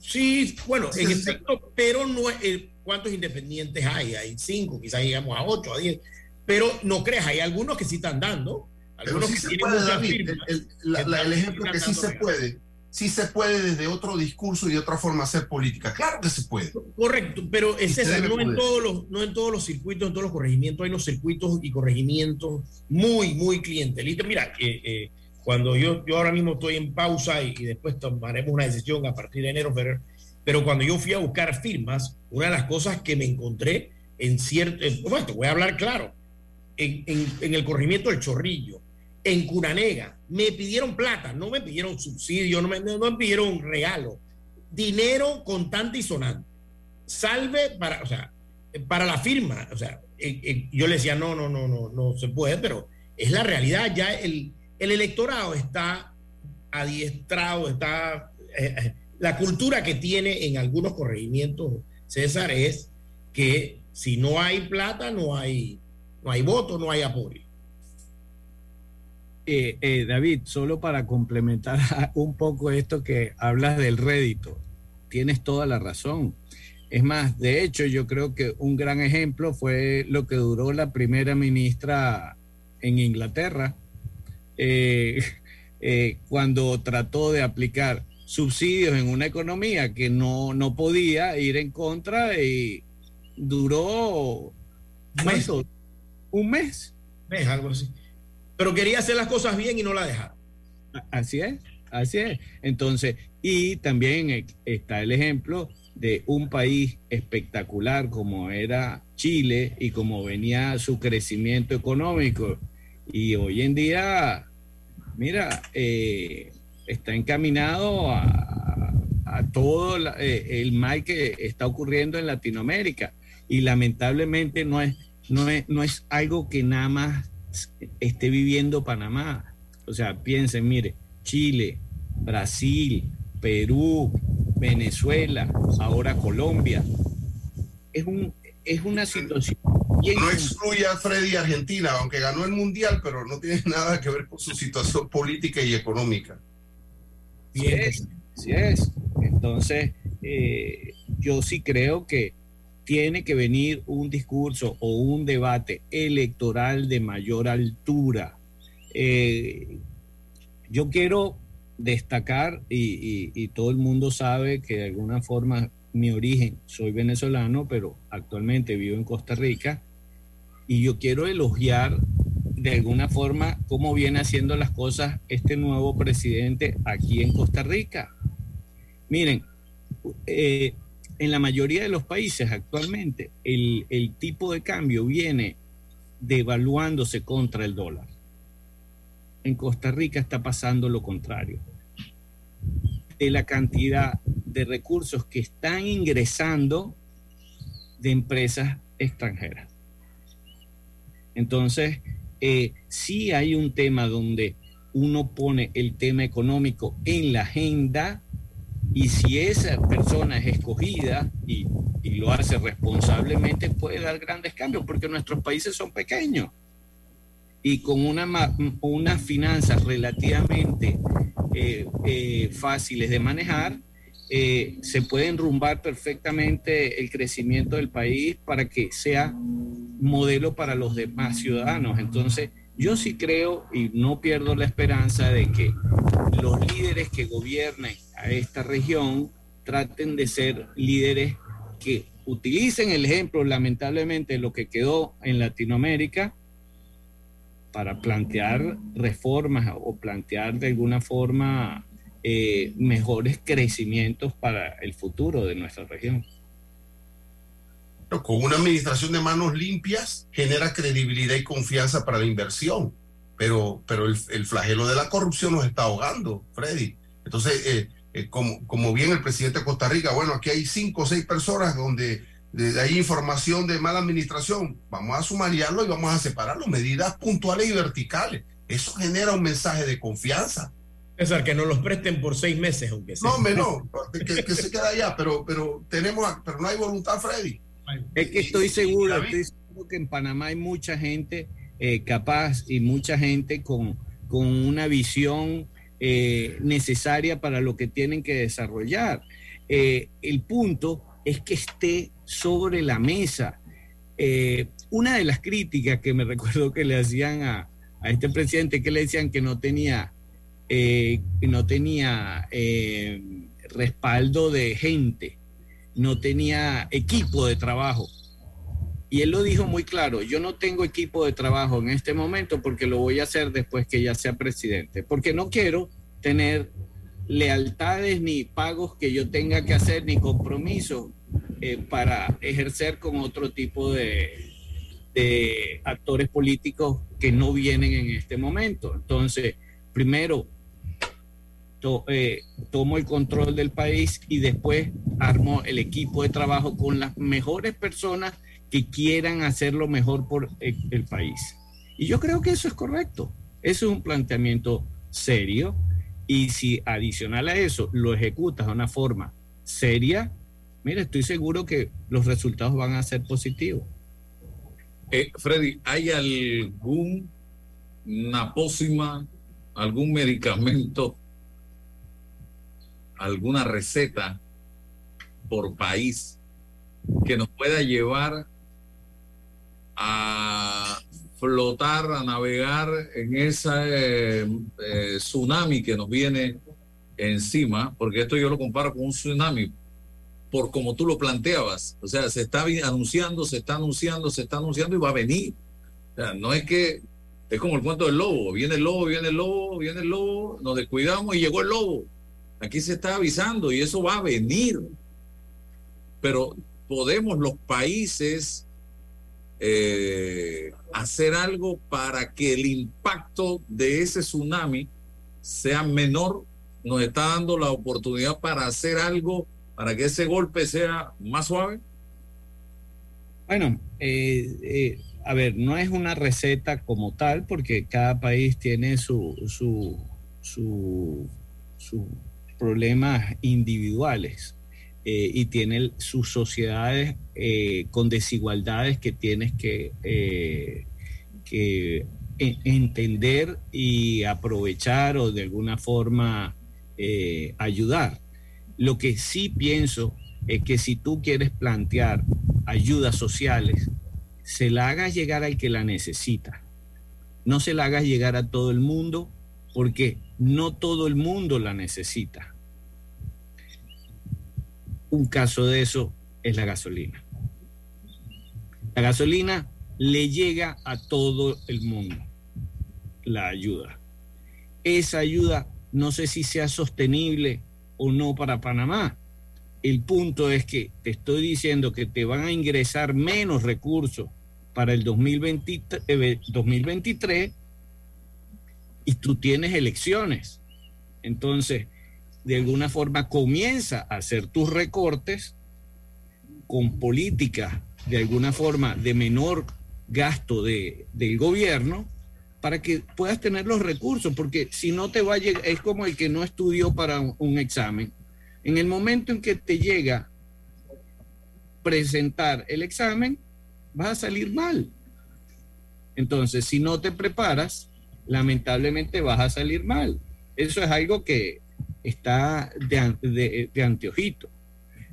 Sí, bueno, en efecto, pero no eh, ¿cuántos independientes hay? Hay cinco, quizás llegamos a ocho, a diez pero no creas, hay algunos que sí están dando. Algunos sí se puede, David, el, ejemplo que sí se puede, sí se puede desde otro discurso y de otra forma hacer política. Claro que se puede. Correcto, pero es no en, todos los, no en todos los circuitos, en todos los corregimientos, hay unos circuitos y corregimientos muy, muy clientelistas. Mira, eh, cuando yo, yo ahora mismo estoy en pausa y, después tomaremos una decisión a partir de enero, pero, pero cuando yo fui a buscar firmas, una de las cosas que me encontré en cierto, bueno, voy a hablar claro, en, el corrimiento del Chorrillo, en Curanega, me pidieron plata, no me pidieron subsidio, no me, no me pidieron regalo, dinero contante y sonante. Salve para, o sea, para la firma. O sea, eh, eh, yo le decía, no, no, no, no, no se puede, pero es la realidad. Ya el, el electorado está adiestrado, está... Eh, la cultura que tiene en algunos corregimientos, César, es que si no hay plata, no hay, no hay voto, no hay apoyo. David, solo para complementar un poco esto que hablas del rédito, tienes toda la razón. Es más, de hecho, yo creo que un gran ejemplo fue lo que duró la primera ministra en Inglaterra, eh, eh, cuando trató de aplicar subsidios en una economía que no, no podía ir en contra y duró un mes. mes. algo así. Pero quería hacer las cosas bien y no la dejaron. Así es, así es. Entonces, y también está el ejemplo de un país espectacular como era Chile y como venía su crecimiento económico. Y hoy en día, mira, eh, está encaminado a, todo eh, el mal que está ocurriendo en Latinoamérica. Y lamentablemente no es, no es, no es algo que nada más esté viviendo Panamá. O sea, piensen, mire, Chile, Brasil, Perú, Venezuela, ahora Colombia. Es, un, es una situación... No excluye a Freddy Argentina, aunque ganó el Mundial, pero no tiene nada que ver con su situación política y económica. Sí es, sí es. Entonces, eh, yo sí creo que tiene que venir un discurso o un debate electoral de mayor altura. Eh, yo quiero destacar, y, todo el mundo sabe que de alguna forma mi origen, soy venezolano, pero actualmente vivo en Costa Rica, y yo quiero elogiar de alguna forma cómo viene haciendo las cosas este nuevo presidente aquí en Costa Rica. Miren, eh, en la mayoría de los países actualmente el, tipo de cambio viene devaluándose contra el dólar en Costa Rica está pasando lo contrario. De la cantidad de recursos que están ingresando de empresas extranjeras. Entonces, eh, sí hay un tema donde uno pone el tema económico en la agenda y si esa persona es escogida y, y lo hace responsablemente, puede dar grandes cambios porque nuestros países son pequeños y con una, unas finanzas relativamente eh, eh, fáciles de manejar, eh, se puede enrumbar perfectamente el crecimiento del país para que sea modelo para los demás ciudadanos. Entonces, yo sí creo y no pierdo la esperanza de que los líderes que gobiernen a esta región traten de ser líderes que utilicen el ejemplo, lamentablemente, lo que quedó en Latinoamérica, para plantear reformas o plantear de alguna forma eh, mejores crecimientos para el futuro de nuestra región. Con una administración de manos limpias genera credibilidad y confianza para la inversión, pero, pero el, flagelo de la corrupción nos está ahogando, Freddy. Entonces, eh, eh, como, como bien el presidente de Costa Rica, bueno, aquí hay cinco o seis personas donde de ahí información de mala administración, vamos a sumariarlo y vamos a separarlo, medidas puntuales y verticales. Eso genera un mensaje de confianza. César, que nos los presten por seis meses, aunque sea. No, menos, que, se queda allá, pero, pero tenemos, pero no hay voluntad, Freddy. Es que estoy seguro, estoy seguro que en Panamá hay mucha gente eh, capaz y mucha gente con, con una visión eh, necesaria para lo que tienen que desarrollar. Eh, el punto es que esté sobre la mesa. Una de las críticas que me recuerdo que le hacían a, este presidente, que le decían que no tenía, eh, no tenía respaldo de gente, no tenía equipo de trabajo. Y él lo dijo muy claro, yo no tengo equipo de trabajo en este momento porque lo voy a hacer después que ya sea presidente, porque no quiero tener lealtades ni pagos que yo tenga que hacer ni compromisos eh, para ejercer con otro tipo de, actores políticos que no vienen en este momento. Entonces, primero, eh, tomo el control del país y después armo el equipo de trabajo con las mejores personas que quieran hacer lo mejor por el, el país. Y yo creo que eso es correcto. Eso es un planteamiento serio. Y si adicional a eso lo ejecutas de una forma seria, mire, estoy seguro que los resultados van a ser positivos. Eh, Freddy, ¿hay alguna pócima, algún medicamento, alguna receta por país que nos pueda llevar a flotar, a navegar en ese eh, tsunami que nos viene encima, porque esto yo lo comparo con un tsunami, por como tú lo planteabas. O sea, se está anunciando, se está anunciando, se está anunciando y va a venir. O sea, no es que es como el cuento del lobo, viene el lobo, viene el lobo, viene el lobo, nos descuidamos y llegó el lobo. Aquí se está avisando y eso va a venir. Pero podemos los países eh, hacer algo para que el impacto de ese tsunami sea menor, nos está dando la oportunidad para hacer algo para que ese golpe sea más suave? Bueno, eh, eh, a ver, no es una receta como tal, porque cada país tiene su, su, su, sus problemas individuales eh, y tiene sus sociedades con desigualdades que tienes que, que entender y aprovechar o de alguna forma ayudar. Lo que sí pienso es que si tú quieres plantear ayudas sociales, se la hagas llegar al que la necesita. No se la hagas llegar a todo el mundo porque no todo el mundo la necesita. Un caso de eso es la gasolina. La gasolina le llega a todo el mundo, la ayuda. Esa ayuda no sé si sea sostenible o no para Panamá. El punto es que te estoy diciendo que te van a ingresar menos recursos para el 2023 eh, y tú tienes elecciones. Entonces, de alguna forma comienza a hacer tus recortes con políticas de alguna forma de menor gasto de, del gobierno para que puedas tener los recursos, porque si no te va a llegar, es como el que no estudió para un, examen. En el momento en que te llega presentar el examen, vas a salir mal. Entonces, si no te preparas, lamentablemente vas a salir mal. Eso es algo que está de, de, anteojito.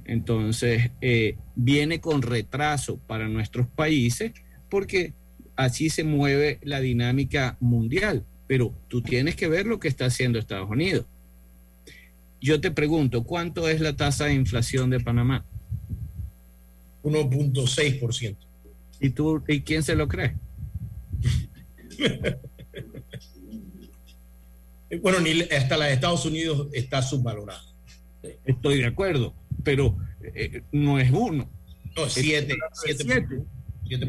Entonces, eh, viene con retraso para nuestros países porque así se mueve la dinámica mundial, pero tú tienes que ver lo que está haciendo Estados Unidos. Yo te pregunto, ¿cuánto es la tasa de inflación de Panamá? 1.6%. ¿Y tú y quién se lo cree? bueno, ni hasta la de Estados Unidos está subvalorada. Estoy de acuerdo, pero eh, no es uno. No, siete. siete, siete.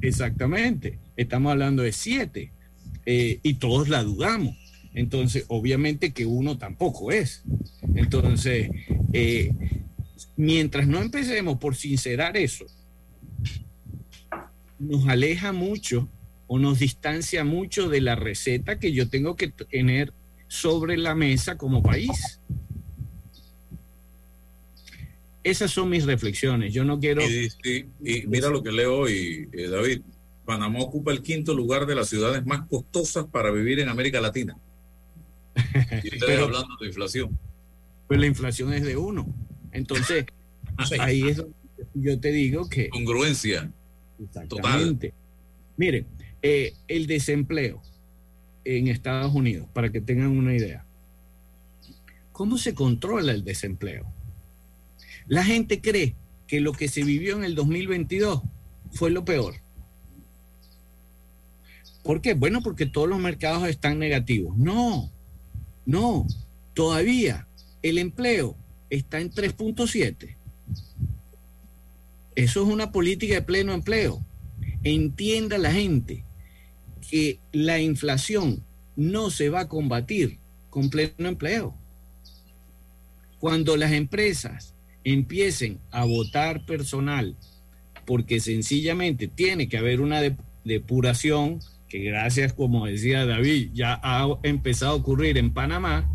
Exactamente, estamos hablando de siete eh, y todos la dudamos. Entonces, obviamente que uno tampoco es. Entonces, eh, mientras no empecemos por sincerar eso, nos aleja mucho o nos distancia mucho de la receta que yo tengo que tener sobre la mesa como país. Esas son mis reflexiones. Yo no quiero. Y, mira lo que leo hoy, eh, David. Panamá ocupa el quinto lugar de las ciudades más costosas para vivir en América Latina. Y ustedes Pero, hablando de inflación. Pues la inflación es de uno. Entonces, ahí es donde yo te digo que. Congruencia. Exactamente. Total. Mire, eh, el desempleo en Estados Unidos, para que tengan una idea. ¿Cómo se controla el desempleo? La gente cree que lo que se vivió en el 2022 fue lo peor. ¿Por qué? Bueno, porque todos los mercados están negativos. No, no, todavía el empleo está en 3.7. Eso es una política de pleno empleo. Entienda la gente que la inflación no se va a combatir con pleno empleo. Cuando las empresas empiecen a votar personal porque sencillamente tiene que haber una depuración que gracias, como decía David, ya ha empezado a ocurrir en Panamá,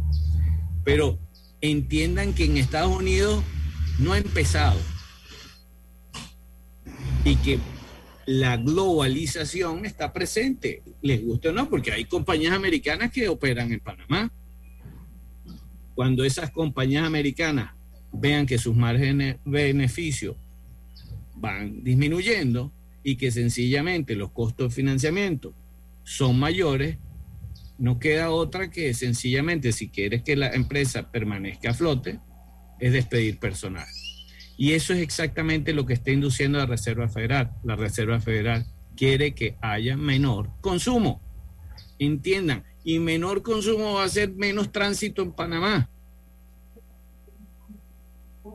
pero entiendan que en Estados Unidos no ha empezado y que la globalización está presente, les guste o no, porque hay compañías americanas que operan en Panamá. Cuando esas compañías americanas vean que sus márgenes de beneficio van disminuyendo y que sencillamente los costos de financiamiento son mayores, no queda otra que sencillamente si quieres que la empresa permanezca a flote, es despedir personal. Y eso es exactamente lo que está induciendo la Reserva Federal. La Reserva Federal quiere que haya menor consumo. Entiendan, y menor consumo va a ser menos tránsito en Panamá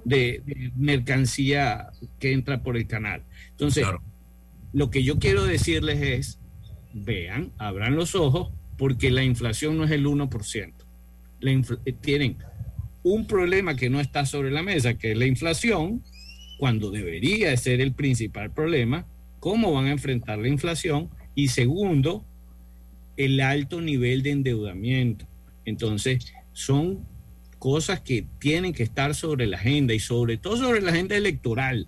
de, mercancía que entra por el canal. Entonces, lo que yo quiero decirles es, vean, abran los ojos, porque la inflación no es el 1%. La eh, tienen un problema que no está sobre la mesa, que es la inflación, cuando debería ser el principal problema, cómo van a enfrentar la inflación y segundo, el alto nivel de endeudamiento. Entonces, son cosas que tienen que estar sobre la agenda y sobre todo sobre la agenda electoral.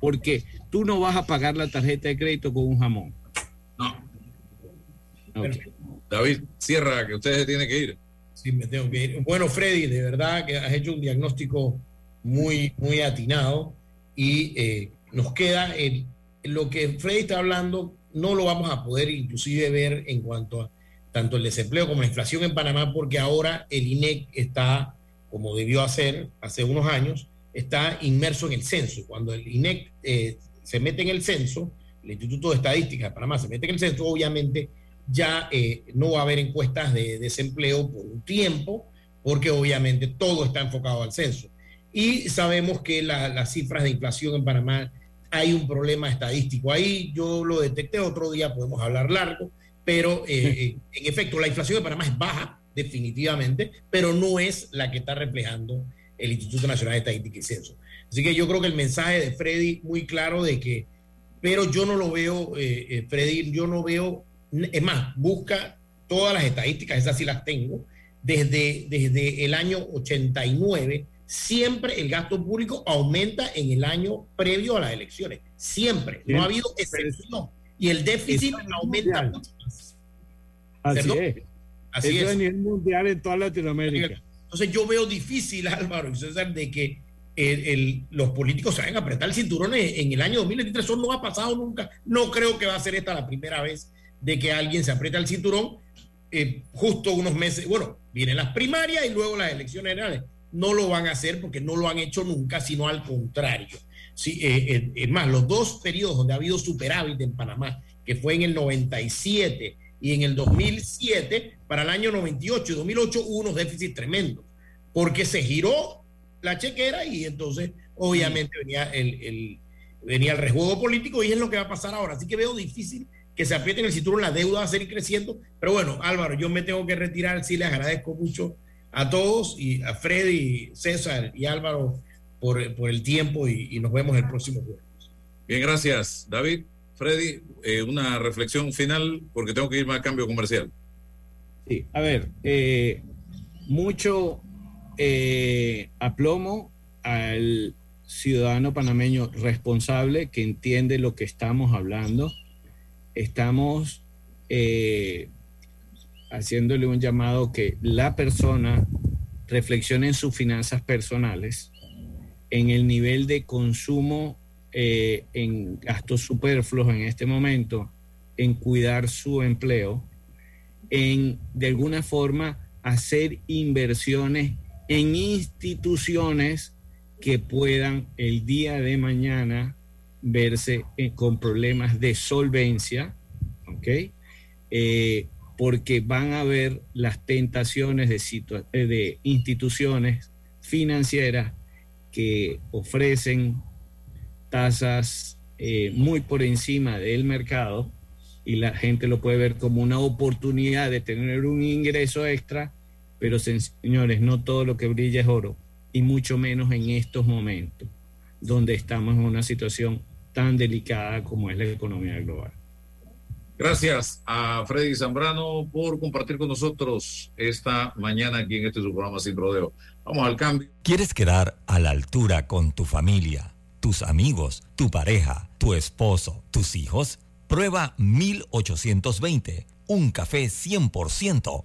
Porque tú no vas a pagar la tarjeta de crédito con un jamón. No. David, cierra, que ustedes tienen que ir. Sí, me tengo que ir. Bueno, Freddy, de verdad que has hecho un diagnóstico muy, muy atinado y eh, nos queda el, lo que Freddy está hablando, no lo vamos a poder inclusive ver en cuanto a tanto el desempleo como la inflación en Panamá, porque ahora el INEC está, como debió hacer hace unos años, está inmerso en el censo. Cuando el INEC eh, se mete en el censo, el Instituto de Estadística de Panamá se mete en el censo, obviamente ya eh, no va a haber encuestas de desempleo por un tiempo, porque obviamente todo está enfocado al censo. Y sabemos que las cifras de inflación en Panamá hay un problema estadístico ahí. Yo lo detecté otro día, podemos hablar largo, pero eh, eh, en efecto la inflación en Panamá es baja, definitivamente, pero no es la que está reflejando el Instituto Nacional de Estadística y Censo. Así que yo creo que el mensaje de Freddy muy claro de que, pero yo no lo veo, Freddy, yo no veo es más, busca todas las estadísticas, esas sí las tengo, desde, desde el año 89, siempre el gasto público aumenta en el año previo a las elecciones. Siempre. No ha habido excepción. Y el déficit aumenta mucho más. Así es. Así es. a nivel mundial en toda Latinoamérica. Entonces yo veo difícil, Álvaro y César, de que los políticos se vayan a apretar el cinturón en, el año 2023. Eso no ha pasado nunca. No creo que va a ser esta la primera vez de que alguien se aprieta el cinturón eh, justo unos meses, bueno, vienen las primarias y luego las elecciones generales. No lo van a hacer porque no lo han hecho nunca, sino al contrario. Sí, eh, eh, es más, los dos periodos donde ha habido superávit en Panamá, que fue en el 97 y en el 2007, para el año 98 y 2008 hubo unos déficits tremendos, porque se giró la chequera y entonces obviamente venía el, el, venía el político y es lo que va a pasar ahora. Así que veo difícil que se aprieten el cinturón, la deuda va a seguir creciendo. Pero bueno, Álvaro, yo me tengo que retirar. Sí, les agradezco mucho a todos y a Freddy, César y Álvaro por, el tiempo y, nos vemos el próximo jueves. Bien, gracias, David. Freddy, eh, una reflexión final porque tengo que irme al cambio comercial. Sí, a ver, eh, mucho eh, aplomo al ciudadano panameño responsable que entiende lo que estamos hablando estamos eh, haciéndole un llamado que la persona reflexione en sus finanzas personales, en el nivel de consumo eh, en gastos superfluos en este momento, en cuidar su empleo, en de alguna forma hacer inversiones en instituciones que puedan el día de mañana verse eh, con problemas de solvencia, ¿ok? Eh, porque van a haber las tentaciones de, eh, de instituciones financieras que ofrecen tasas muy por encima del mercado y la gente lo puede ver como una oportunidad de tener un ingreso extra, pero señores, no todo lo que brilla es oro y mucho menos en estos momentos donde estamos en una situación tan delicada como es la economía global. Gracias a Freddy Zambrano por compartir con nosotros esta mañana aquí en este su programa Sin Rodeo. Vamos al cambio. ¿Quieres quedar a la altura con tu familia, tus amigos, tu pareja, tu esposo, tus hijos? Prueba 1820 un café 100%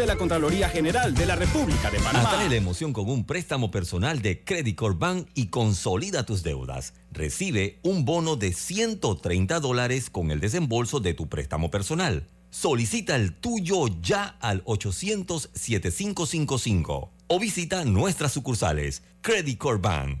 de la Contraloría General de la República de Panamá. Atrae la emoción con un préstamo personal de Credit Corp Bank y consolida tus deudas. Recibe un bono de 130 dólares con el desembolso de tu préstamo personal. Solicita el tuyo ya al 800-7555 o visita nuestras sucursales. Credit Corp Bank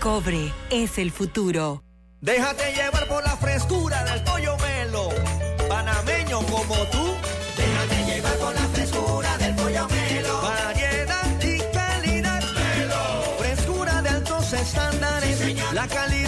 Cobre es el futuro. Déjate llevar por la frescura del pollo melo. Panameño como tú. Déjate llevar por la frescura del pollo melo. Variedad y calidad. Melo. Frescura de altos estándares. la calidad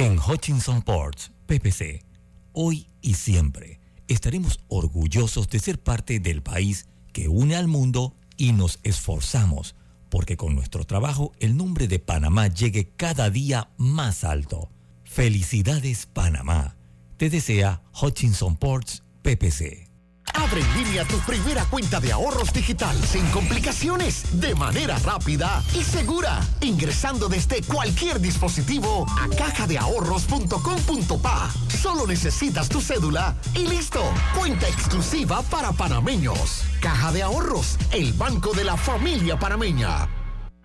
En Hutchinson Ports, PPC, hoy y siempre estaremos orgullosos de ser parte del país que une al mundo y nos esforzamos porque con nuestro trabajo el nombre de Panamá llegue cada día más alto. Felicidades Panamá. Te desea Hutchinson Ports, PPC. Abre en línea tu primera cuenta de ahorros digital sin complicaciones, de manera rápida y segura, ingresando desde cualquier dispositivo a cajadeahorros.com.pa. Solo necesitas tu cédula y listo. Cuenta exclusiva para panameños. Caja de Ahorros, el banco de la familia panameña.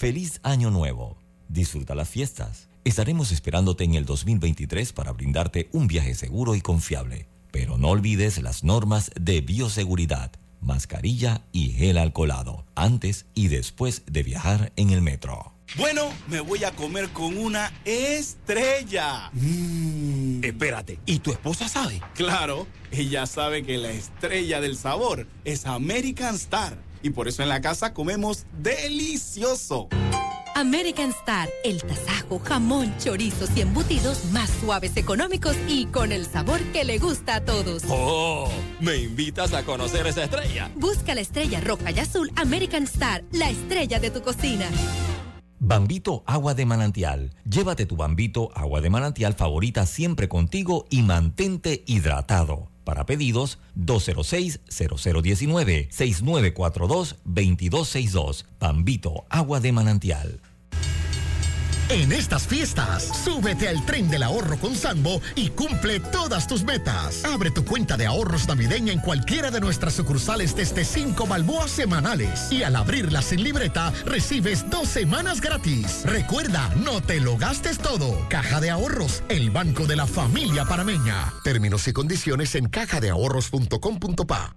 Feliz Año Nuevo. Disfruta las fiestas. Estaremos esperándote en el 2023 para brindarte un viaje seguro y confiable. Pero no olvides las normas de bioseguridad, mascarilla y gel alcoholado, antes y después de viajar en el metro. Bueno, me voy a comer con una estrella. Mm. Espérate, ¿y tu esposa sabe? Claro, ella sabe que la estrella del sabor es American Star. Y por eso en la casa comemos delicioso. American Star, el tasajo, jamón, chorizos y embutidos más suaves, económicos y con el sabor que le gusta a todos. ¡Oh! ¿Me invitas a conocer esa estrella? Busca la estrella roja y azul American Star, la estrella de tu cocina. Bambito Agua de Manantial. Llévate tu Bambito Agua de Manantial favorita siempre contigo y mantente hidratado. Para pedidos, 206-0019-6942-2262. Bambito Agua de Manantial. En estas fiestas. Súbete al tren del ahorro con Sambo y cumple todas tus metas. Abre tu cuenta de ahorros navideña en cualquiera de nuestras sucursales desde 5 balboas semanales. Y al abrirlas sin libreta, recibes dos semanas gratis. Recuerda, no te lo gastes todo. Caja de Ahorros, el banco de la familia panameña. Términos y condiciones en cajadeahorros.com.pa.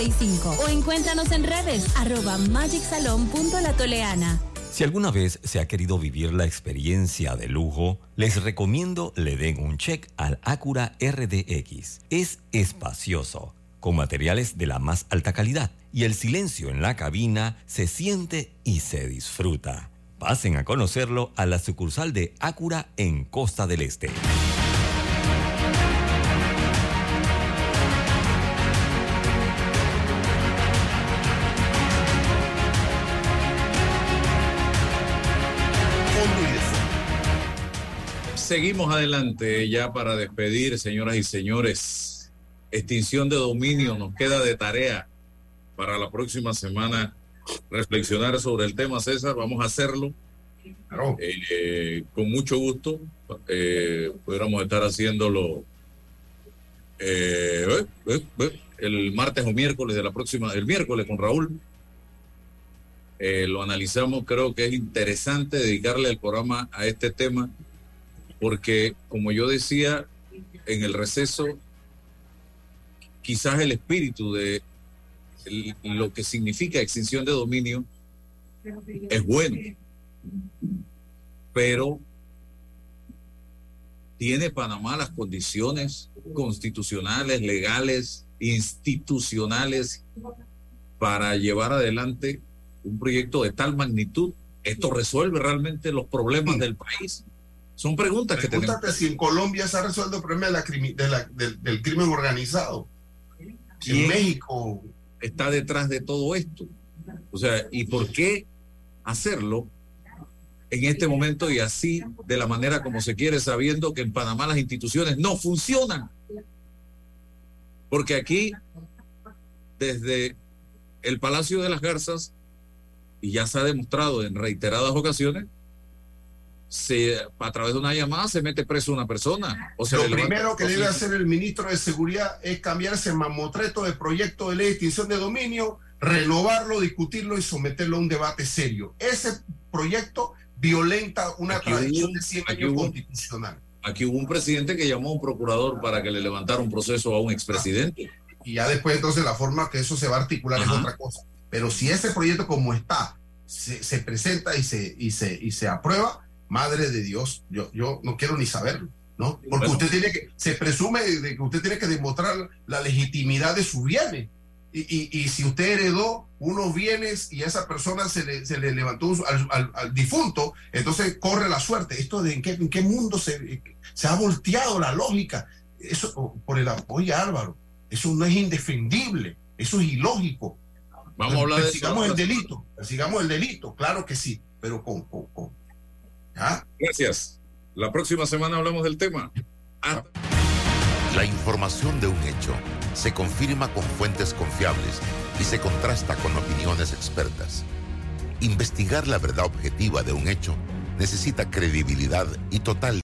o encuéntranos en redes arroba magicsalon.latoleana. Si alguna vez se ha querido vivir la experiencia de lujo, les recomiendo le den un check al Acura RDX. Es espacioso, con materiales de la más alta calidad y el silencio en la cabina se siente y se disfruta. Pasen a conocerlo a la sucursal de Acura en Costa del Este. Seguimos adelante ya para despedir, señoras y señores. Extinción de dominio nos queda de tarea para la próxima semana reflexionar sobre el tema, César. Vamos a hacerlo eh, con mucho gusto. Eh, pudiéramos estar haciéndolo eh, el martes o miércoles de la próxima, el miércoles con Raúl. lo analizamos, creo que es interesante dedicarle el programa a este tema porque como yo decía en el receso, quizás el espíritu de lo que significa extinción de dominio es bueno, pero ¿tiene Panamá las condiciones constitucionales, legales, institucionales para llevar adelante un proyecto de tal magnitud? ¿Esto resuelve realmente los problemas del país? Son preguntas que tenemos. si en Colombia se ha resuelto el problema de la, del, crimen organizado. Si en México está detrás de todo esto. O sea, ¿y por qué hacerlo en este momento y así de la manera como se quiere, sabiendo que en Panamá las instituciones no funcionan? Porque aquí, desde el Palacio de las Garzas, y ya se ha demostrado en reiteradas ocasiones, se, a través de una llamada se mete preso una persona. O Lo primero que debe hacer el ministro de Seguridad es cambiar ese mamotreto de proyecto de ley de extinción de dominio, renovarlo, discutirlo y someterlo a un debate serio. Ese proyecto violenta una tradición de 100 años constitucional. Aquí hubo un presidente que llamó a un procurador para que le levantara un proceso a un expresidente. Y ya después entonces la forma que eso se va a articular es otra cosa. Pero si ese proyecto como está se, se presenta y se, y, se, y se aprueba, madre de Dios, yo, yo no quiero ni saberlo, ¿no? Porque usted tiene que, se presume de que usted tiene que demostrar la legitimidad de sus bienes. Y, y, si usted heredó unos bienes y a esa persona se le, se le levantó al, difunto, entonces corre la suerte. Esto de en qué, en qué mundo se, se ha volteado la lógica. Eso, por el apoyo Álvaro, eso no es indefendible. Eso es ilógico. Vamos a hablar de eso. Persigamos el delito, persigamos el delito, claro que sí, pero con... con, con ¿ya? Gracias. La próxima semana hablamos del tema. La información de un hecho se confirma con fuentes confiables y se contrasta con opiniones expertas. Investigar la verdad objetiva de un hecho necesita credibilidad y total